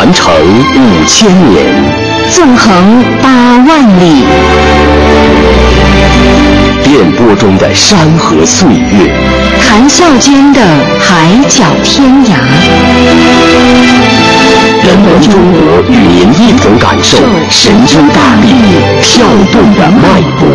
传承五千年，纵横八万里，电波中的山河岁月，谈笑间的海角天涯。人文中国与您一同感受神州大地跳动的脉搏。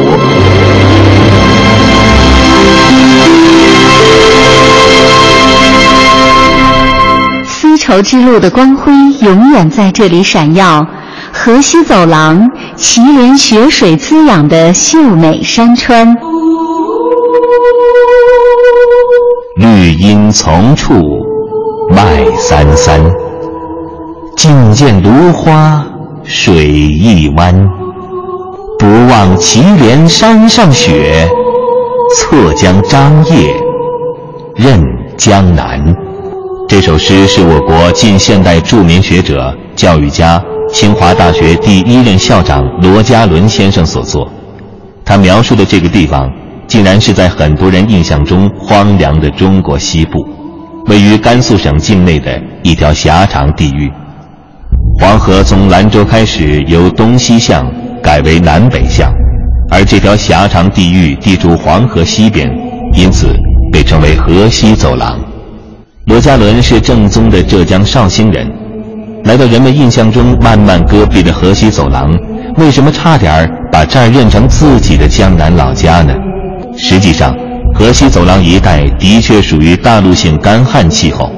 丝绸之路的光辉永远在这里闪耀，河西走廊，祁连雪水滋养的秀美山川。绿荫丛处，麦三三，近见芦花水一湾。不忘祁连山上雪，侧将张掖任江南。这首诗是我国近现代著名学者、教育家、清华大学第一任校长罗家伦先生所作。他描述的这个地方，竟然是在很多人印象中荒凉的中国西部，位于甘肃省境内的一条狭长地域。黄河从兰州开始由东西向改为南北向，而这条狭长地域地处黄河西边，因此被称为河西走廊。罗家伦是正宗的浙江绍兴人，来到人们印象中漫漫戈壁的河西走廊，为什么差点儿把这儿认成自己的江南老家呢？实际上，河西走廊一带的确属于大陆性干旱气候，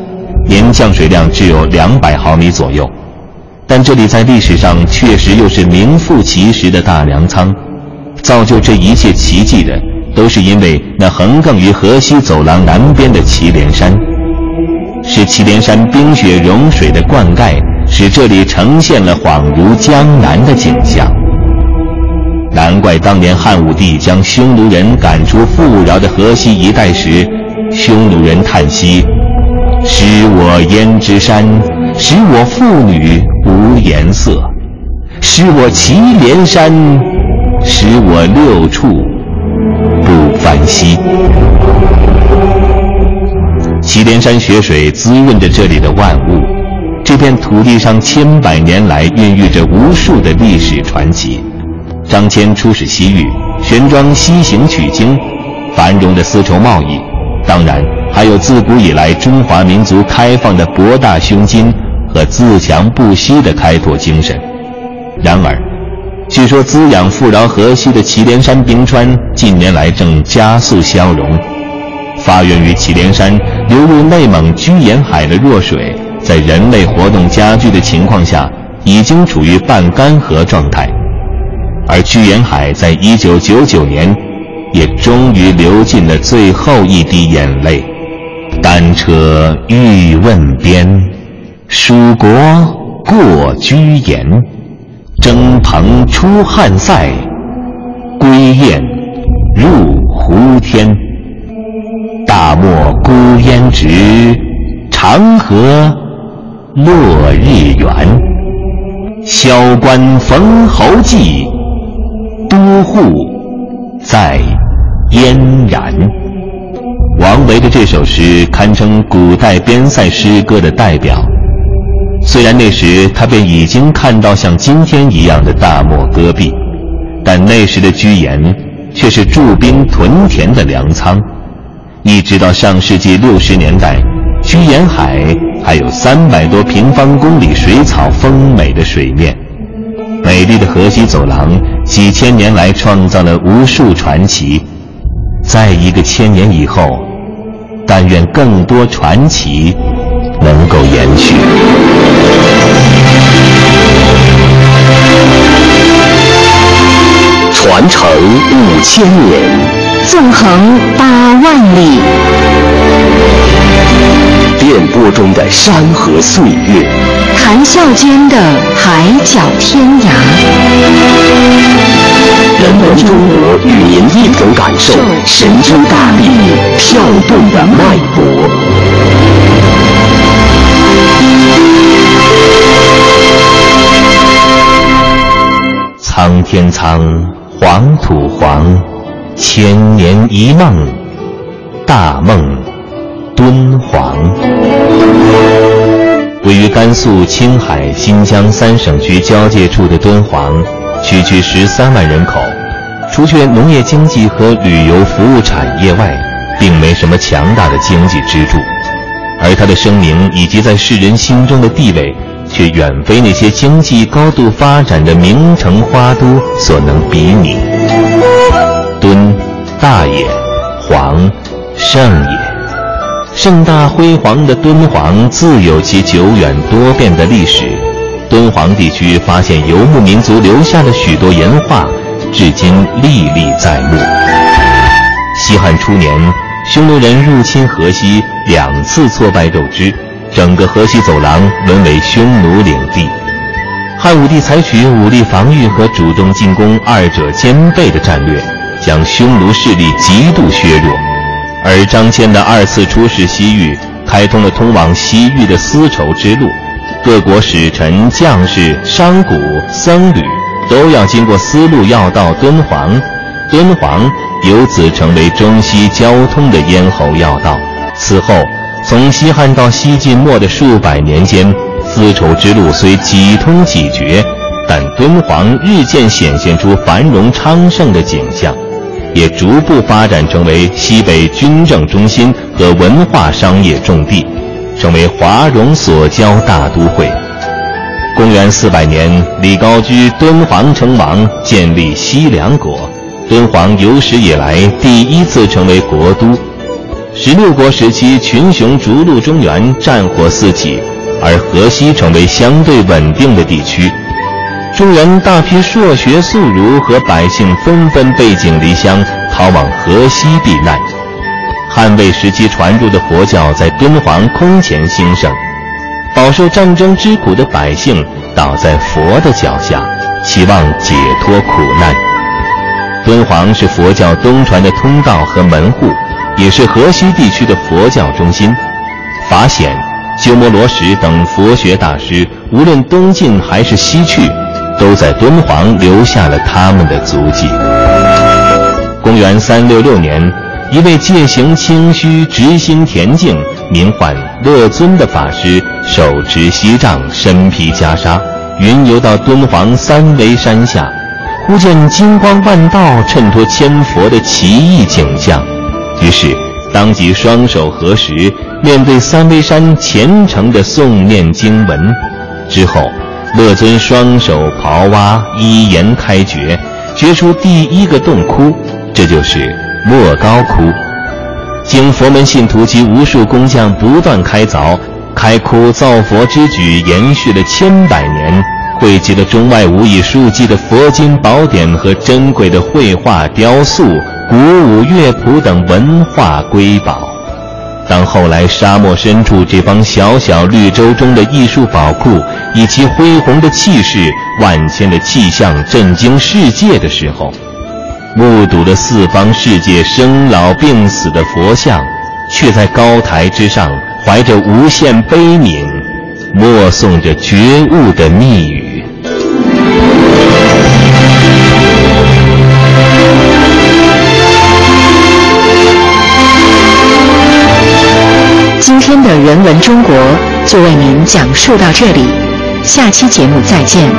年降水量只有两百毫米左右，但这里在历史上确实又是名副其实的大粮仓。造就这一切奇迹的，都是因为那横亘于河西走廊南边的祁连山。是祁连山冰雪融水的灌溉，使这里呈现了恍如江南的景象。难怪当年汉武帝将匈奴人赶出富饶的河西一带时，匈奴人叹息：“使我胭脂山，使我妇女无颜色；使我祁连山，使我六畜不翻稀。”祁连山雪水滋润着这里的万物，这片土地上千百年来孕育着无数的历史传奇。张骞出使西域，玄奘西行取经，繁荣的丝绸贸易，当然还有自古以来中华民族开放的博大胸襟和自强不息的开拓精神。然而，据说滋养富饶河西的祁连山冰川近年来正加速消融。发源于祁连山流入内蒙居延海的弱水，在人类活动加剧的情况下，已经处于半干涸状态。而居延海在一九九九年，也终于流尽了最后一滴眼泪。单车欲问边，蜀国过居延。征蓬出汉塞，归雁直，长河落日圆。萧关逢侯骑，都护在燕然。王维的这首诗堪称古代边塞诗歌的代表。虽然那时他便已经看到像今天一样的大漠戈壁，但那时的居延却是驻兵屯田的粮仓。一直到上世纪六十年代，居延海还有三百多平方公里水草丰美的水面，美丽的河西走廊几千年来创造了无数传奇。在一个千年以后，但愿更多传奇能够延续。传承五千年。纵横八万里，电波中的山河岁月。谈笑间的海角天涯。人文中国与您一同感受神州大地跳动的脉搏。苍天苍，黄土黄，千年一梦，大梦敦煌。位于甘肃、青海、新疆三省区交界处的敦煌，区区十三万人口，除却农业经济和旅游服务产业外，并没什么强大的经济支柱，而它的声名以及在世人心中的地位，却远非那些经济高度发展的名城花都所能比拟。敦，大也；煌，盛也。盛大辉煌的敦煌自有其久远多变的历史，敦煌地区发现游牧民族留下的许多岩画，至今历历在目。西汉初年，匈奴人入侵河西，两次挫败斗之，整个河西走廊沦为匈奴领地。汉武帝采取武力防御和主动进攻二者兼备的战略，将匈奴势力极度削弱。而张骞的二次出使西域，开通了通往西域的丝绸之路，各国使臣、将士、商贾、僧侣都要经过丝路要道敦煌，敦煌由此成为中西交通的咽喉要道。此后，从西汉到西晋末的数百年间，丝绸之路虽几通几绝，但敦煌日渐显现出繁荣昌盛的景象。也逐步发展成为西北军政中心和文化商业重地，成为华容所交大都会。公元四百年，李高居敦煌称王，建立西凉国，敦煌有史以来第一次成为国都。十六国时期，群雄逐鹿中原，战火四起，而河西成为相对稳定的地区。中原大批硕学素儒和百姓纷纷背井离乡，逃往河西避难。汉魏时期传入的佛教在敦煌空前兴盛，饱受战争之苦的百姓倒在佛的脚下，期望解脱苦难。敦煌是佛教东传的通道和门户，也是河西地区的佛教中心。法显、鸠摩罗什等佛学大师，无论东进还是西去。都在敦煌留下了他们的足迹。公元三六六年，一位戒行清虚、直心恬静、名唤乐尊的法师，手持锡杖，身披袈裟，云游到敦煌三危山下，忽见金光万道、衬托千佛的奇异景象，于是当即双手合十，面对三危山虔诚的诵念经文，之后。乐尊双手刨挖，一言开掘，掘出第一个洞窟，这就是莫高窟。经佛门信徒及无数工匠不断开凿，开窟造佛之举延续了千百年，汇集了中外无以数计的佛经宝典和珍贵的绘画、雕塑、鼓舞乐谱等文化瑰宝。当后来沙漠深处这方小小绿洲中的艺术宝库，以其恢宏的气势、万千的气象震惊世界的时候，目睹了四方世界生老病死的佛像，却在高台之上怀着无限悲悯，默诵着觉悟的密语。的人文中国就为您讲述到这里，下期节目再见。